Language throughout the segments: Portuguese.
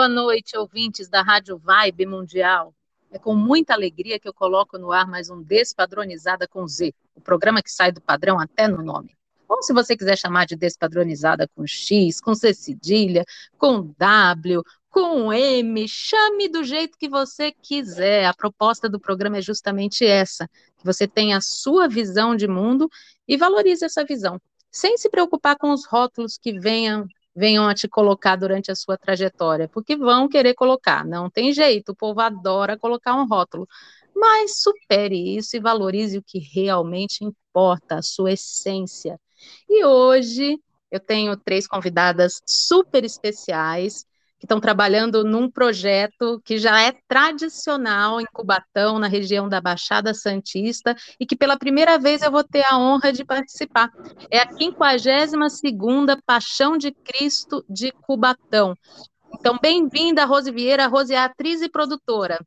Boa noite, ouvintes da Rádio Vibe Mundial. É com muita alegria que eu coloco no ar mais um Despadronizada com Z, o programa que sai do padrão até no nome. Ou se você quiser chamar de Despadronizada com X, com C cedilha, com W, com M, chame do jeito que você quiser. A proposta do programa é justamente essa: que você tenha a sua visão de mundo e valorize essa visão, sem se preocupar com os rótulos que venham venham a te colocar durante a sua trajetória, porque vão querer colocar, não tem jeito, o povo adora colocar um rótulo, mas supere isso e valorize o que realmente importa, a sua essência. E hoje eu tenho três convidadas super especiais que estão trabalhando num projeto que já é tradicional em Cubatão, na região da Baixada Santista, e que pela primeira vez eu vou ter a honra de participar. É a 52ª Paixão de Cristo de Cubatão. Então, bem-vinda, Rose Vieira. Rose é atriz e produtora.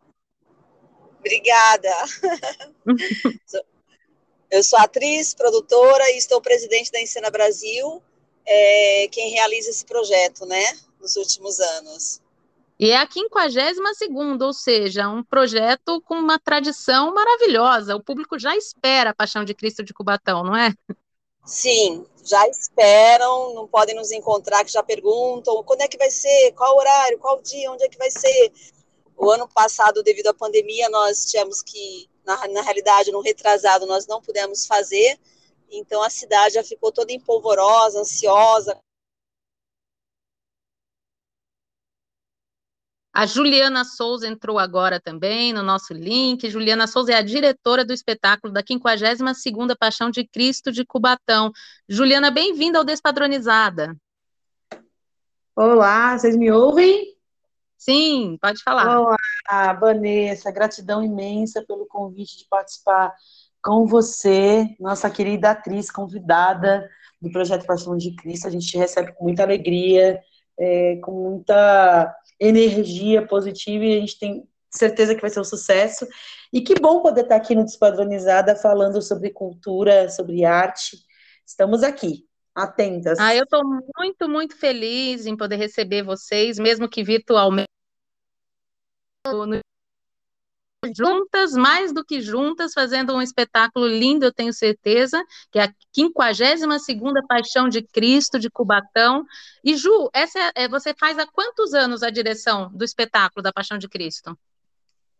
Obrigada. eu sou atriz, produtora e estou presidente da Encena Brasil, é, quem realiza esse projeto, né? Nos últimos anos. E é a 52 ou seja, um projeto com uma tradição maravilhosa. O público já espera a Paixão de Cristo de Cubatão, não é? Sim, já esperam, não podem nos encontrar, que já perguntam quando é que vai ser, qual horário, qual dia, onde é que vai ser. O ano passado, devido à pandemia, nós tínhamos que, na, na realidade, no retrasado, nós não pudemos fazer, então a cidade já ficou toda empolvorosa, ansiosa, A Juliana Souza entrou agora também no nosso link. Juliana Souza é a diretora do espetáculo da 52ª Paixão de Cristo de Cubatão. Juliana, bem-vinda ao Despadronizada. Olá, vocês me ouvem? Sim, pode falar. Olá, Vanessa, gratidão imensa pelo convite de participar com você, nossa querida atriz convidada do Projeto Paixão de Cristo. A gente recebe com muita alegria, é, com muita energia positiva e a gente tem certeza que vai ser um sucesso. E que bom poder estar aqui no Despadronizada falando sobre cultura, sobre arte. Estamos aqui, atentas. Ah, eu estou muito, muito feliz em poder receber vocês, mesmo que virtualmente juntas, mais do que juntas, fazendo um espetáculo lindo, eu tenho certeza, que é a 52ª Paixão de Cristo, de Cubatão. E, Ju, essa é, você faz há quantos anos a direção do espetáculo da Paixão de Cristo?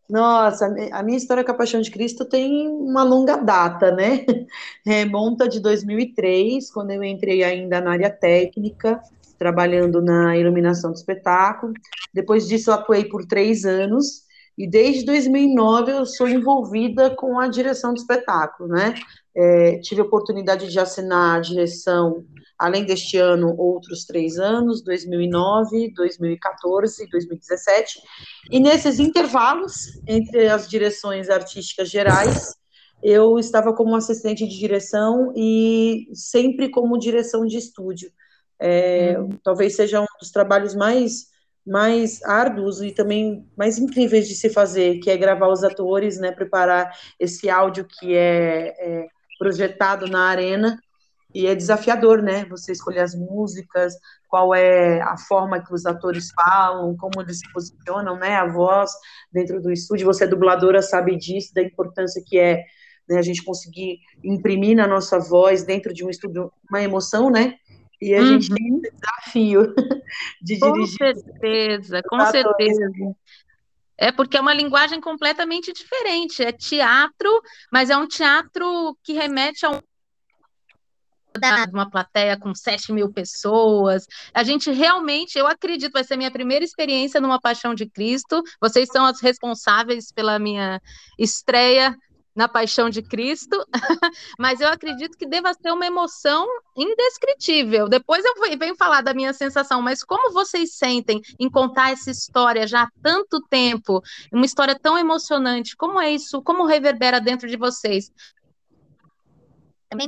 Nossa, a minha história com a Paixão de Cristo tem uma longa data, né? Remonta de 2003, quando eu entrei ainda na área técnica, trabalhando na iluminação do espetáculo. Depois disso, atuei por três anos e desde 2009 eu sou envolvida com a direção do espetáculo, né? É, tive a oportunidade de assinar a direção, além deste ano, outros três anos, 2009, 2014 e 2017. E nesses intervalos entre as direções artísticas gerais, eu estava como assistente de direção e sempre como direção de estúdio. É, uhum. Talvez seja um dos trabalhos mais mais árduos e também mais incríveis de se fazer, que é gravar os atores, né, preparar esse áudio que é, é projetado na arena e é desafiador, né? Você escolher as músicas, qual é a forma que os atores falam, como eles se posicionam, né? A voz dentro do estúdio. Você é dubladora, sabe disso, da importância que é né, a gente conseguir imprimir na nossa voz dentro de um estúdio uma emoção, né? E a uhum. gente tem esse desafio de com dirigir. Com certeza, com certeza. É porque é uma linguagem completamente diferente. É teatro, mas é um teatro que remete a um uma plateia com 7 mil pessoas. A gente realmente, eu acredito, vai ser minha primeira experiência numa Paixão de Cristo. Vocês são as responsáveis pela minha estreia na Paixão de Cristo, mas eu acredito que deva ser uma emoção indescritível. Depois eu venho falar da minha sensação, mas como vocês sentem em contar essa história já há tanto tempo, uma história tão emocionante? Como é isso? Como reverbera dentro de vocês?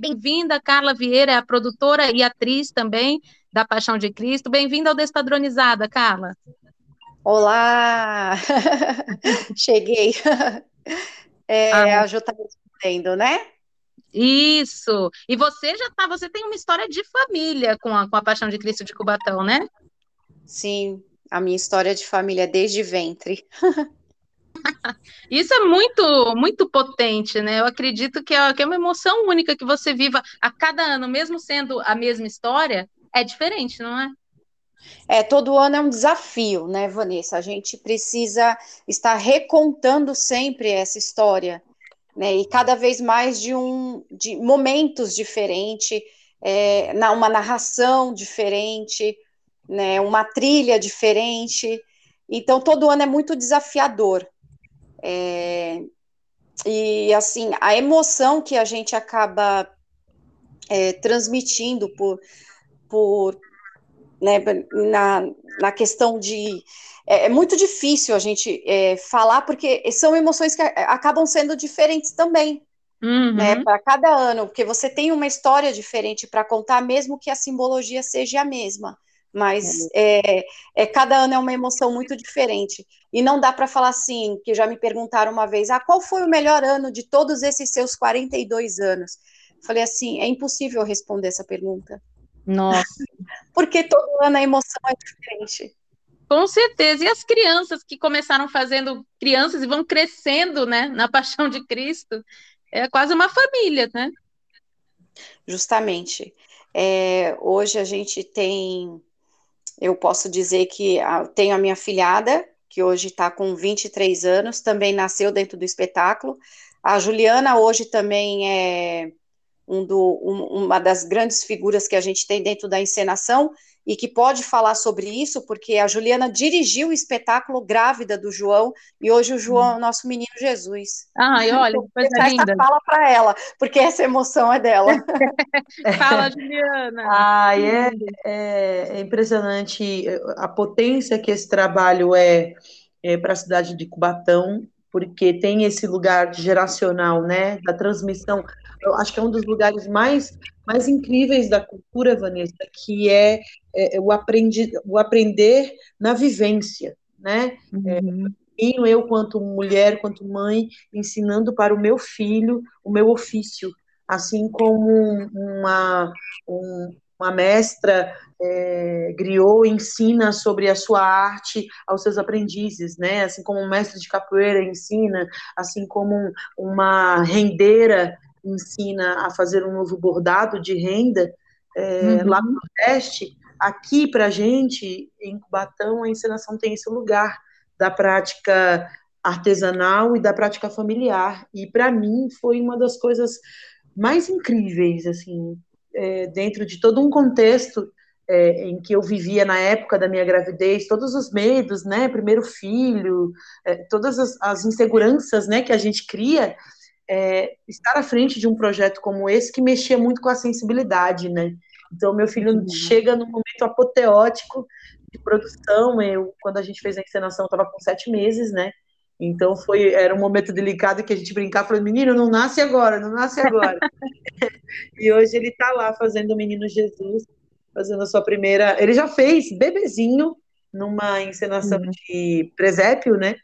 Bem-vinda, Carla Vieira, é a produtora e atriz também da Paixão de Cristo. Bem-vinda ao Despadronizada, Carla. Olá! Cheguei. É, ah. A Ju está respondendo, né? Isso. E você já tá, você tem uma história de família com a, com a Paixão de Cristo de Cubatão, né? Sim, a minha história de família é desde ventre. Isso é muito, muito potente, né? Eu acredito que é, que é uma emoção única que você viva a cada ano, mesmo sendo a mesma história, é diferente, não é? É, todo ano é um desafio, né, Vanessa? A gente precisa estar recontando sempre essa história, né? E cada vez mais de um de momentos diferentes, é, uma narração diferente, né? Uma trilha diferente. Então, todo ano é muito desafiador. É, e assim, a emoção que a gente acaba é, transmitindo por, por né, na, na questão de. É, é muito difícil a gente é, falar, porque são emoções que acabam sendo diferentes também. Uhum. Né, para cada ano, porque você tem uma história diferente para contar, mesmo que a simbologia seja a mesma, mas uhum. é, é, cada ano é uma emoção muito diferente. E não dá para falar assim, que já me perguntaram uma vez, ah, qual foi o melhor ano de todos esses seus 42 anos? Falei assim, é impossível responder essa pergunta. Nossa. Porque todo ano a emoção é diferente. Com certeza. E as crianças que começaram fazendo crianças e vão crescendo, né, na paixão de Cristo, é quase uma família, né? Justamente. É, hoje a gente tem, eu posso dizer que a, tenho a minha filhada, que hoje está com 23 anos, também nasceu dentro do espetáculo. A Juliana hoje também é um do, um, uma das grandes figuras que a gente tem dentro da encenação e que pode falar sobre isso, porque a Juliana dirigiu o espetáculo grávida do João e hoje o João é o nosso menino Jesus. Ai, olha, então, coisa linda. Fala para ela, porque essa emoção é dela. fala, Juliana. Ai, é, é, é, impressionante a potência que esse trabalho é, é para a cidade de Cubatão, porque tem esse lugar geracional, né, da transmissão eu acho que é um dos lugares mais, mais incríveis da cultura, Vanessa, que é, é, é o, aprendi, o aprender na vivência, né? Uhum. É, eu, quanto mulher, quanto mãe, ensinando para o meu filho o meu ofício, assim como uma, um, uma mestra é, griot ensina sobre a sua arte aos seus aprendizes, né? Assim como um mestre de capoeira ensina, assim como uma rendeira ensina a fazer um novo bordado de renda é, uhum. lá no Nordeste, aqui para a gente, em Cubatão, a encenação tem esse lugar da prática artesanal e da prática familiar. E para mim foi uma das coisas mais incríveis, assim, é, dentro de todo um contexto é, em que eu vivia na época da minha gravidez, todos os medos, né, primeiro filho, é, todas as, as, inseguranças, né, que a gente cria, é, estar à frente de um projeto como esse que mexia muito com a sensibilidade, né? Então, meu filho uhum. chega no momento apoteótico de produção. Eu, quando a gente fez a encenação, estava com sete meses, né? Então foi era um momento delicado que a gente brincava, falando, menino, não nasce agora, não nasce agora. e hoje ele está lá fazendo o Menino Jesus, fazendo a sua primeira. Ele já fez bebezinho numa encenação uhum. de presépio, né?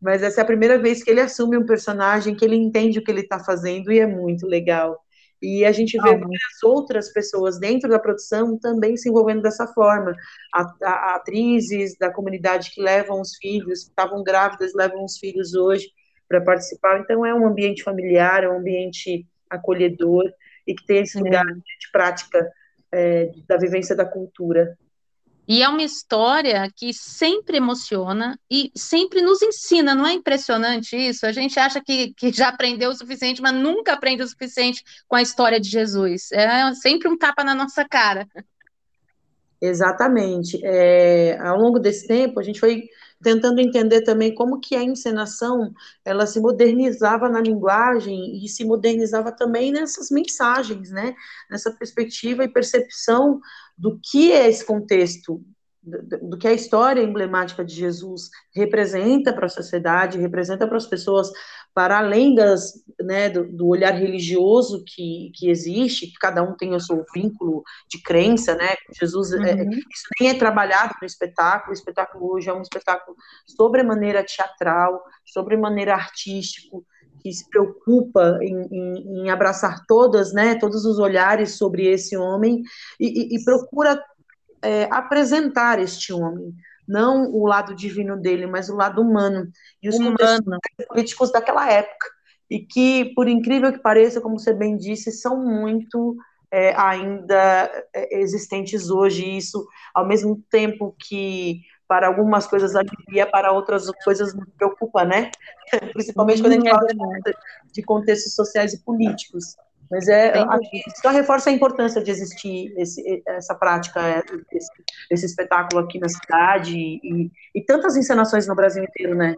mas essa é a primeira vez que ele assume um personagem, que ele entende o que ele está fazendo e é muito legal. E a gente vê várias outras pessoas dentro da produção também se envolvendo dessa forma. A, a, a atrizes da comunidade que levam os filhos, que estavam grávidas, levam os filhos hoje para participar. Então, é um ambiente familiar, é um ambiente acolhedor e que tem esse lugar de prática é, da vivência da cultura. E é uma história que sempre emociona e sempre nos ensina, não é impressionante isso? A gente acha que, que já aprendeu o suficiente, mas nunca aprende o suficiente com a história de Jesus. É sempre um tapa na nossa cara. Exatamente. É, ao longo desse tempo, a gente foi tentando entender também como que a encenação ela se modernizava na linguagem e se modernizava também nessas mensagens, né? Nessa perspectiva e percepção do que é esse contexto do, que a história emblemática de Jesus representa para a sociedade, representa para as pessoas, para além das, né, do, do, olhar religioso que, que existe, que cada um tem o seu vínculo de crença, né? Jesus, é, uhum. é, isso nem é trabalhado no espetáculo. O espetáculo hoje é um espetáculo sobremaneira teatral, sobremaneira artístico, que se preocupa em, em, em, abraçar todas, né, todos os olhares sobre esse homem e, e, e procura é, apresentar este homem, não o lado divino dele, mas o lado humano e os humano. políticos daquela época e que, por incrível que pareça, como você bem disse, são muito é, ainda é, existentes hoje. E isso, ao mesmo tempo que para algumas coisas alivia, para outras coisas nos preocupa, né? Principalmente quando a gente é fala de contextos sociais e políticos. Mas é, só reforça a importância de existir esse, essa prática, é, esse, esse, espetáculo aqui na cidade e, e tantas encenações no Brasil inteiro, né?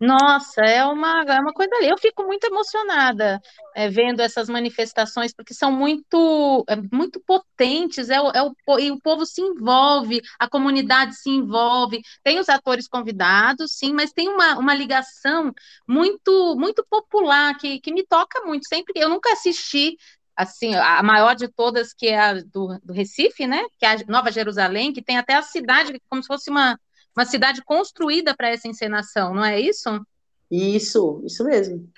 Nossa, é uma, é uma coisa ali. Eu fico muito emocionada é, vendo essas manifestações, porque são muito, é, muito potentes, é, é o, e o povo se envolve, a comunidade se envolve. Tem os atores convidados, sim, mas tem uma, uma ligação muito, muito popular que, que me toca muito. Sempre eu nunca assisti assim, a maior de todas, que é a do, do Recife, né? Que é a Nova Jerusalém, que tem até a cidade como se fosse uma uma cidade construída para essa encenação, não é isso? Isso, isso mesmo.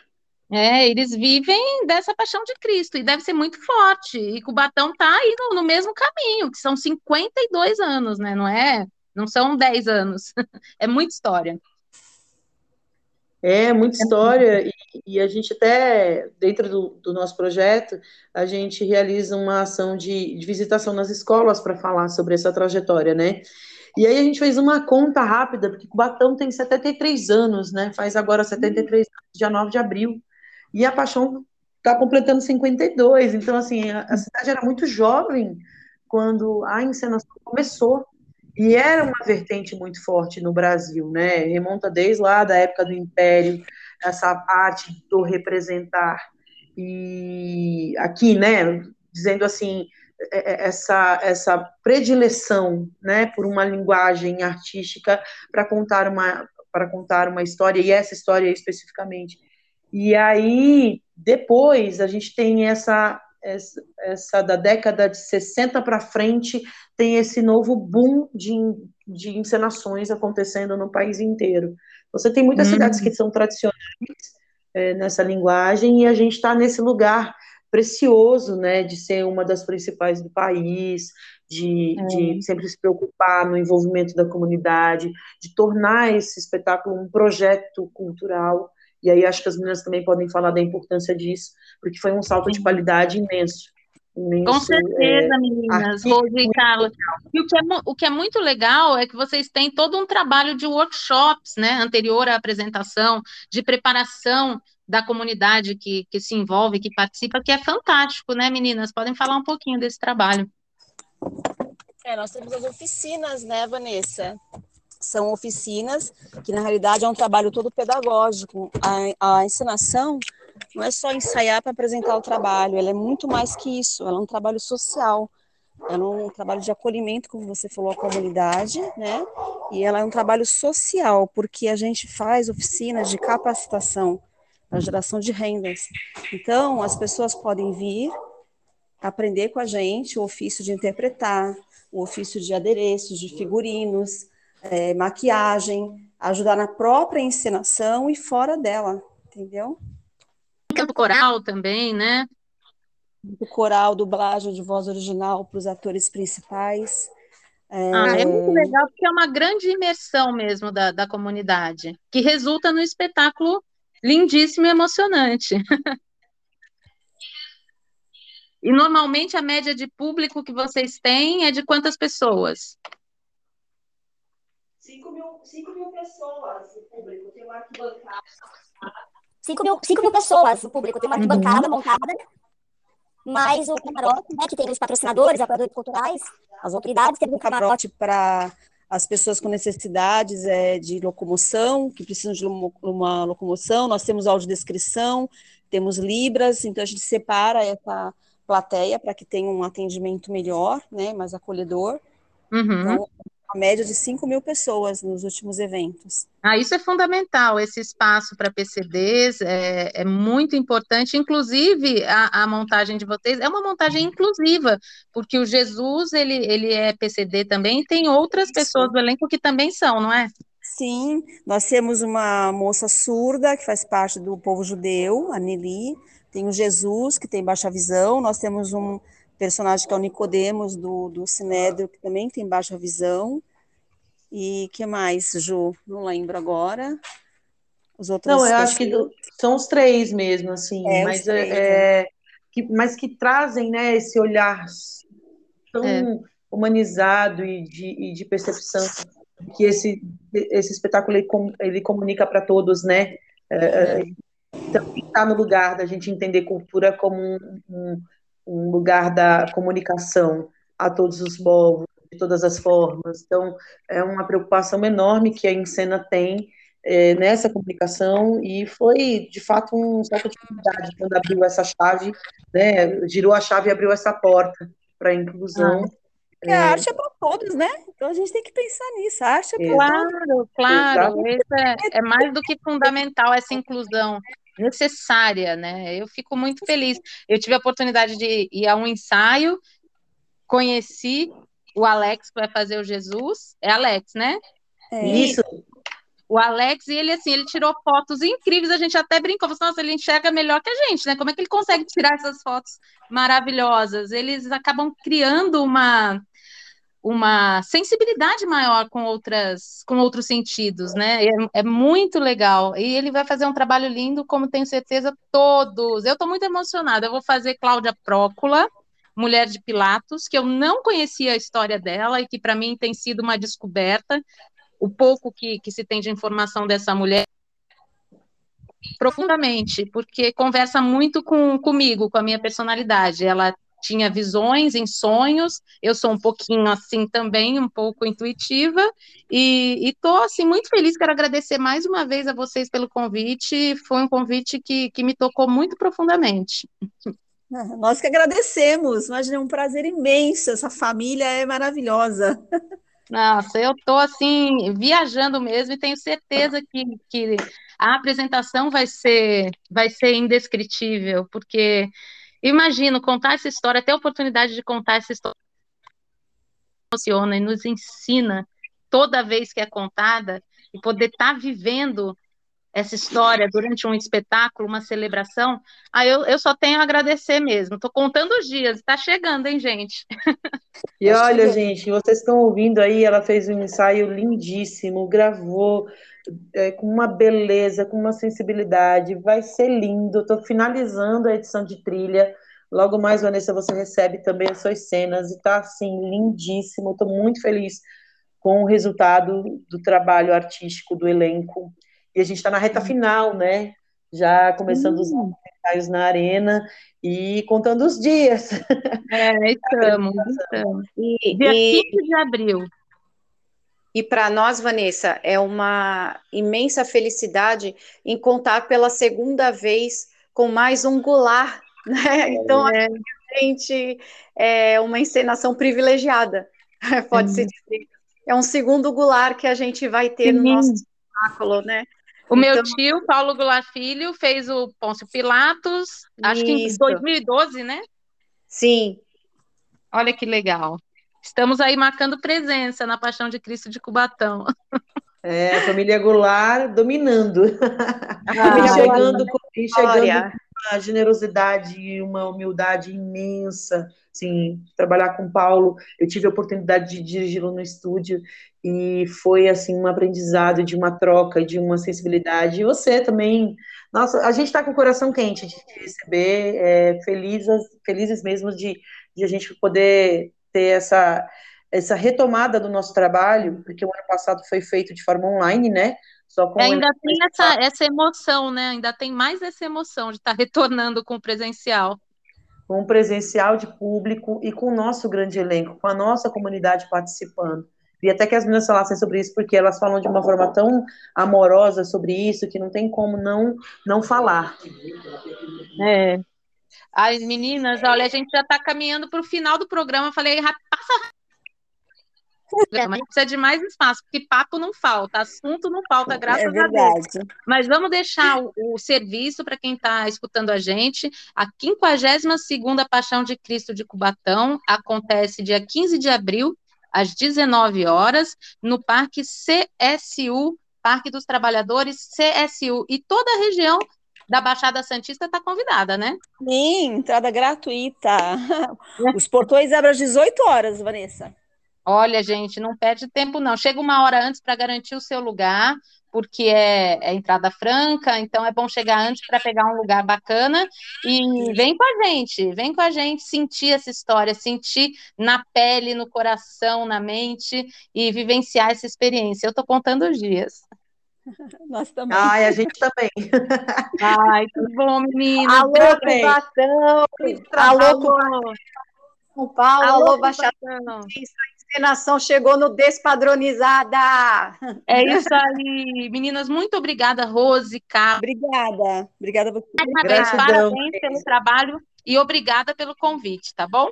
É, eles vivem dessa paixão de Cristo e deve ser muito forte. E Cubatão está aí no, no, mesmo caminho, que são 52 anos, né? Não é? Não são 10 anos. é muita história. É, muita história, e, e a gente até, dentro do, do, nosso projeto, a gente realiza uma ação de, de visitação nas escolas para falar sobre essa trajetória, né? E aí a gente fez uma conta rápida, porque Cubatão tem 73 anos, né? Faz agora 73 anos, dia 9 de abril. E a Paixão está completando 52. Então, assim, a, a cidade era muito jovem quando a encenação começou. E era uma vertente muito forte no Brasil, né? Remonta desde lá da época do Império, essa parte do representar. E aqui, né, dizendo assim, essa, essa predileção né, por uma linguagem artística para contar uma para contar uma história e essa história especificamente e aí depois a gente tem essa essa, essa da década de 60 para frente tem esse novo boom de, de encenações acontecendo no país inteiro você tem muitas hum. cidades que são tradicionais é, nessa linguagem e a gente está nesse lugar precioso, né, de ser uma das principais do país, de, é. de, sempre se preocupar no envolvimento da comunidade, de tornar esse espetáculo um projeto cultural. E aí acho que as meninas também podem falar da importância disso, porque foi um salto de qualidade imenso. imenso Com certeza, é, meninas, Rose e Carla. E o que, é, o que é muito legal é que vocês têm todo um trabalho de workshops, né, anterior à apresentação, de preparação da comunidade que, que se envolve, que participa, que é fantástico, né, meninas? Podem falar um pouquinho desse trabalho. É, nós temos as oficinas, né, Vanessa? São oficinas que, na realidade, é um trabalho todo pedagógico. A, a ensinação não é só ensaiar para apresentar o trabalho, ela é muito mais que isso, ela é um trabalho social. Ela é um trabalho de acolhimento, como você falou, à comunidade, né? E ela é um trabalho social, porque a gente faz oficinas de capacitação a geração de rendas. Então, as pessoas podem vir aprender com a gente o ofício de interpretar, o ofício de adereços, de figurinos, é, maquiagem, ajudar na própria encenação e fora dela, entendeu? Campo coral também, né? Do coral, dublagem de voz original para os atores principais. É... Ah, é muito legal, porque é uma grande imersão mesmo da, da comunidade, que resulta no espetáculo lindíssimo e emocionante. E normalmente a média de público que vocês têm é de quantas pessoas? 5 mil, 5 mil pessoas o público, tem uma arquibancada. 5 mil, 5 mil pessoas o público, tem uma arquibancada uhum. montada. mais o camarote, né, que tem os patrocinadores, apoiadores culturais, as autoridades, teve um camarote para as pessoas com necessidades é, de locomoção, que precisam de uma locomoção, nós temos audiodescrição, temos libras, então a gente separa essa plateia para que tenha um atendimento melhor, né, mais acolhedor. Uhum. Então, média de 5 mil pessoas nos últimos eventos. Ah, isso é fundamental, esse espaço para PCDs é, é, muito importante, inclusive a, a, montagem de vocês é uma montagem inclusiva, porque o Jesus, ele, ele é PCD também, e tem outras pessoas do elenco que também são, não é? Sim, nós temos uma moça surda que faz parte do povo judeu, a Nelly, tem o Jesus, que tem baixa visão, nós temos um personagem que é o Nicodemos do, do Sinédrio, que também tem baixa visão. E que mais, Ju? Não lembro agora. Os outros. Não, eu acho que do, são os três mesmo, assim, é, mas, três, é, né? que, mas que trazem né, esse olhar tão é. humanizado e de, e de percepção que esse, esse espetáculo ele, ele comunica para todos, né? É, é. então, está no lugar da gente entender cultura como um, um um lugar da comunicação a todos os povos, de todas as formas. Então, é uma preocupação enorme que a Encena tem é, nessa comunicação e foi, de fato, um salto de qualidade quando abriu essa chave, né, girou a chave e abriu essa porta para a inclusão. Ah. É, a arte é para todos, né? Então a gente tem que pensar nisso. A arte é para claro, todos. Claro, claro. É, é mais do que fundamental essa inclusão necessária, né? Eu fico muito feliz. Eu tive a oportunidade de ir a um ensaio, conheci o Alex que vai fazer o Jesus. É Alex, né? É. Isso. O Alex, e ele assim, ele tirou fotos incríveis, a gente até brincou, falou, nossa, ele enxerga melhor que a gente, né? Como é que ele consegue tirar essas fotos maravilhosas? Eles acabam criando uma uma sensibilidade maior com outras com outros sentidos, né? É, é, muito legal. E ele vai fazer um trabalho lindo, como tenho certeza todos. Eu estou muito emocionada. Eu vou fazer Cláudia Prócula, mulher de Pilatos, que eu não conhecia a história dela e que para mim tem sido uma descoberta. O pouco que, que se tem de informação dessa mulher profundamente, porque conversa muito com, comigo, com a minha personalidade. Ela tinha visões em sonhos, eu sou um pouquinho assim também, um pouco intuitiva, e estou assim muito feliz, quero agradecer mais uma vez a vocês pelo convite, foi um convite que, que me tocou muito profundamente. Nós que agradecemos, imagina, é um prazer imenso, essa família é maravilhosa. Nossa, eu estou assim, viajando mesmo e tenho certeza que, que a apresentação vai ser, vai ser indescritível, porque Imagino contar essa história, ter a oportunidade de contar essa história, emociona e nos ensina toda vez que é contada e poder estar tá vivendo essa história durante um espetáculo, uma celebração, aí eu, eu só tenho a agradecer mesmo. Estou contando os dias, está chegando, hein, gente? E olha, gente, vocês estão ouvindo aí, ela fez um ensaio lindíssimo, gravou é, com uma beleza, com uma sensibilidade, vai ser lindo. Estou finalizando a edição de trilha. Logo mais, Vanessa, você recebe também as suas cenas e está assim lindíssimo. Estou muito feliz com o resultado do trabalho artístico do elenco. E a gente está na reta final, né? Já começando os ensaios na arena e contando os dias. É, estamos, estamos. E, Dia e... 15 de abril. E para nós, Vanessa, é uma imensa felicidade em contar pela segunda vez com mais um Goulart, né? Então, é. a gente é uma encenação privilegiada, pode-se dizer. É um segundo Goulart que a gente vai ter Sim. no nosso espetáculo, né? O então, meu tio, Paulo Goulart Filho, fez o Pôncio Pilatos, acho que em 2012, né? Sim. Olha que legal. Estamos aí marcando presença na Paixão de Cristo de Cubatão. É, a família Goulart dominando. A família chegando, com, chegando com uma generosidade e uma humildade imensa. Assim, trabalhar com o Paulo, eu tive a oportunidade de dirigi-lo no estúdio e foi assim um aprendizado de uma troca, de uma sensibilidade. E você também, nossa, a gente está com o coração quente de receber, é, felizes, felizes mesmo de, de a gente poder ter essa, essa retomada do nosso trabalho, porque o ano passado foi feito de forma online, né? Só com é, ainda tem essa, essa emoção, né? Ainda tem mais essa emoção de estar tá retornando com o presencial. com um presencial de público e com o nosso grande elenco, com a nossa comunidade participando. E até que as meninas falassem sobre isso, porque elas falam de uma forma tão amorosa sobre isso que não tem como não, não falar. É. Ai, meninas, olha, a gente já está caminhando para o final do programa. Falei, passa mas precisa de mais espaço, porque papo não falta, assunto não falta, é graças é a Deus. Mas vamos deixar o, o serviço para quem está escutando a gente. A 52ª Paixão de Cristo de Cubatão acontece dia 15 de abril, às 19 horas, no Parque CSU, Parque dos Trabalhadores, CSU. E toda a região da Baixada Santista está convidada, né? Sim, entrada gratuita. Os portões abrem às 18 horas, Vanessa. Olha, gente, não perde tempo, não. Chega uma hora antes para garantir o seu lugar, porque é, é, entrada franca, então é bom chegar antes para pegar um lugar bacana. E vem com a gente, vem com a gente sentir essa história, sentir na pele, no coração, na mente e vivenciar essa experiência. Eu estou contando os dias. Nós também. Ai, a gente também. Ai, que bom, menina. Alô, Cubatão. Alô, Alô, São Paulo. Alô, Baixadão encenação chegou no Despadronizada. É isso aí. Meninas, muito obrigada, Rose, Cá. Obrigada. Obrigada a você. Parabéns, parabéns pelo trabalho e obrigada pelo convite, tá bom?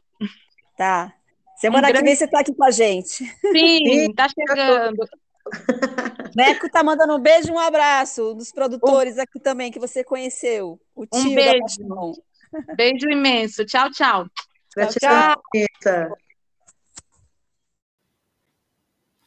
Tá. Semana um grande... que vem você está aqui com a gente. Sim, está chegando. Neco tá mandando um beijo e um abraço dos produtores um... aqui também que você conheceu. O tio um beijo. Beijo imenso. Tchau, tchau. Tchau, tchau. tchau.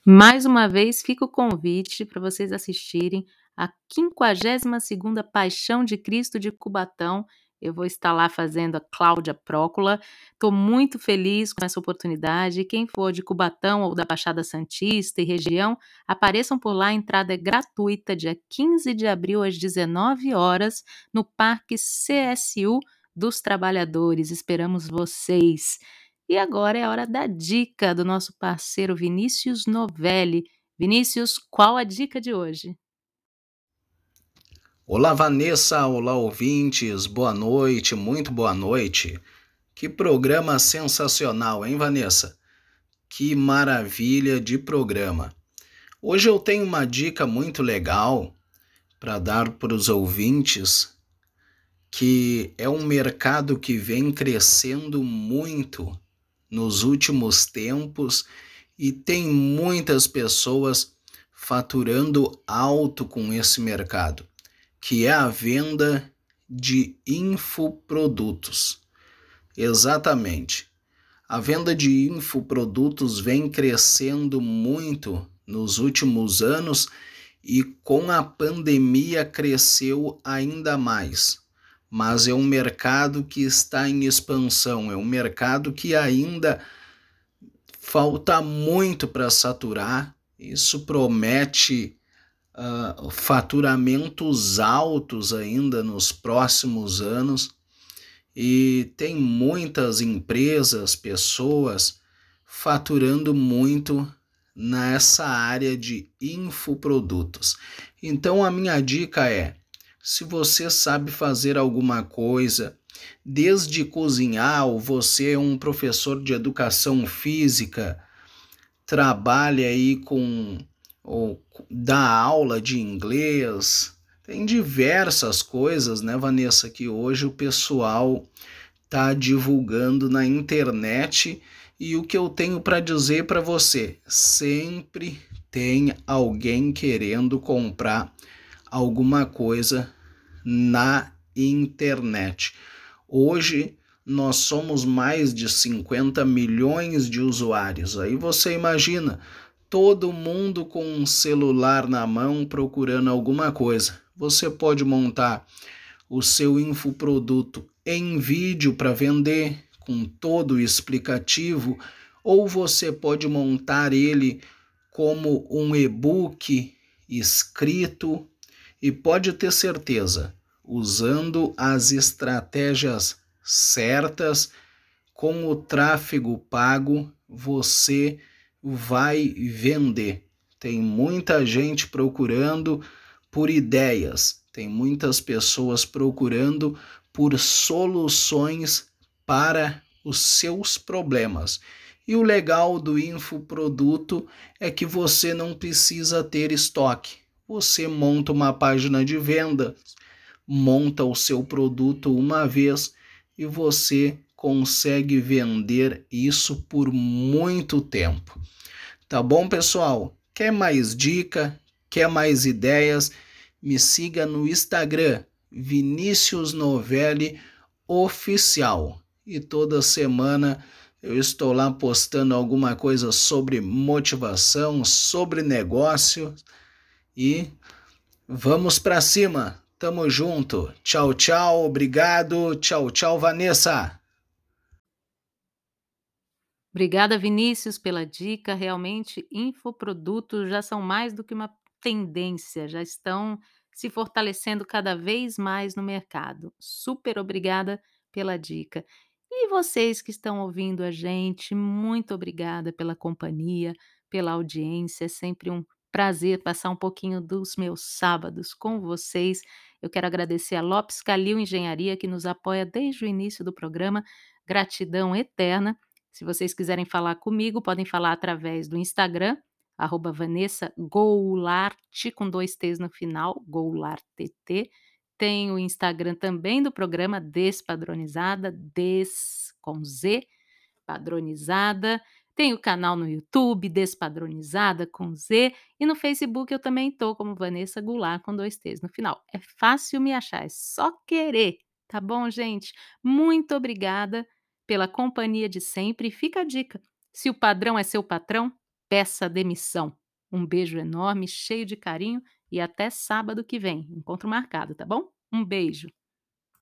Mais uma vez, fica o convite para vocês assistirem a 52ª Paixão de Cristo de Cubatão. Eu vou estar lá fazendo a Cláudia Prócula. Estou muito feliz com essa oportunidade. Quem for de Cubatão ou da Baixada Santista e região, apareçam por lá. A entrada é gratuita, dia 15 de abril, às 19 horas, no Parque CSU dos Trabalhadores. Esperamos vocês. E agora é a hora da dica do nosso parceiro Vinícius Novelli. Vinícius, qual a dica de hoje? Olá, Vanessa, olá, ouvintes, boa noite, muito boa noite. Que programa sensacional, hein, Vanessa? Que maravilha de programa. Hoje eu tenho uma dica muito legal para dar para os ouvintes, que é um mercado que vem crescendo muito nos últimos tempos e tem muitas pessoas faturando alto com esse mercado, que é a venda de infoprodutos. Exatamente. A venda de infoprodutos vem crescendo muito nos últimos anos e com a pandemia cresceu ainda mais mas é um mercado que está em expansão, é um mercado que ainda falta muito para saturar. Isso promete uh, faturamentos altos ainda nos próximos anos e tem muitas empresas, pessoas faturando muito nessa área de infoprodutos. Então a minha dica é se você sabe fazer alguma coisa, desde cozinhar, ou você é um professor de educação física, trabalha aí com ou dá aula de inglês, tem diversas coisas, né, Vanessa, que hoje o pessoal tá divulgando na internet. E o que eu tenho para dizer para você, sempre tem alguém querendo comprar alguma coisa na internet. Hoje nós somos mais de 50 milhões de usuários. Aí você imagina todo mundo com um celular na mão procurando alguma coisa. Você pode montar o seu infoproduto em vídeo para vender com todo o explicativo, ou você pode montar ele como um e-book escrito e pode ter certeza, usando as estratégias certas, com o tráfego pago, você vai vender. Tem muita gente procurando por ideias, tem muitas pessoas procurando por soluções para os seus problemas. E o legal do infoproduto é que você não precisa ter estoque. Você monta uma página de venda, monta o seu produto uma vez e você consegue vender isso por muito tempo. Tá bom, pessoal? Quer mais dica? Quer mais ideias? Me siga no Instagram, Vinícius Novelli Oficial. E toda semana eu estou lá postando alguma coisa sobre motivação, sobre negócio e vamos para cima. Tamo junto. Tchau, tchau. Obrigado. Tchau, tchau, Vanessa. Obrigada, Vinícius, pela dica. Realmente, infoprodutos já são mais do que uma tendência, já estão se fortalecendo cada vez mais no mercado. Super obrigada pela dica. E vocês que estão ouvindo a gente, muito obrigada pela companhia, pela audiência. É sempre um prazer passar um pouquinho dos meus sábados com vocês. Eu quero agradecer a Lopes Calil Engenharia, que nos apoia desde o início do programa. Gratidão eterna. Se vocês quiserem falar comigo, podem falar através do Instagram, arroba Vanessa Goulart, com dois T's no final, GoulartT. Tem o Instagram também do programa Despadronizada, Des com Z, padronizada. Tem o canal no YouTube, Despadronizada com Z, e no Facebook eu também estou como Vanessa Goulart com dois T's no final. É fácil me achar, é só querer, tá bom, gente? Muito obrigada pela companhia de sempre. E fica a dica: se o padrão é seu patrão, peça demissão. Um beijo enorme, cheio de carinho e até sábado que vem. Encontro marcado, tá bom? Um beijo.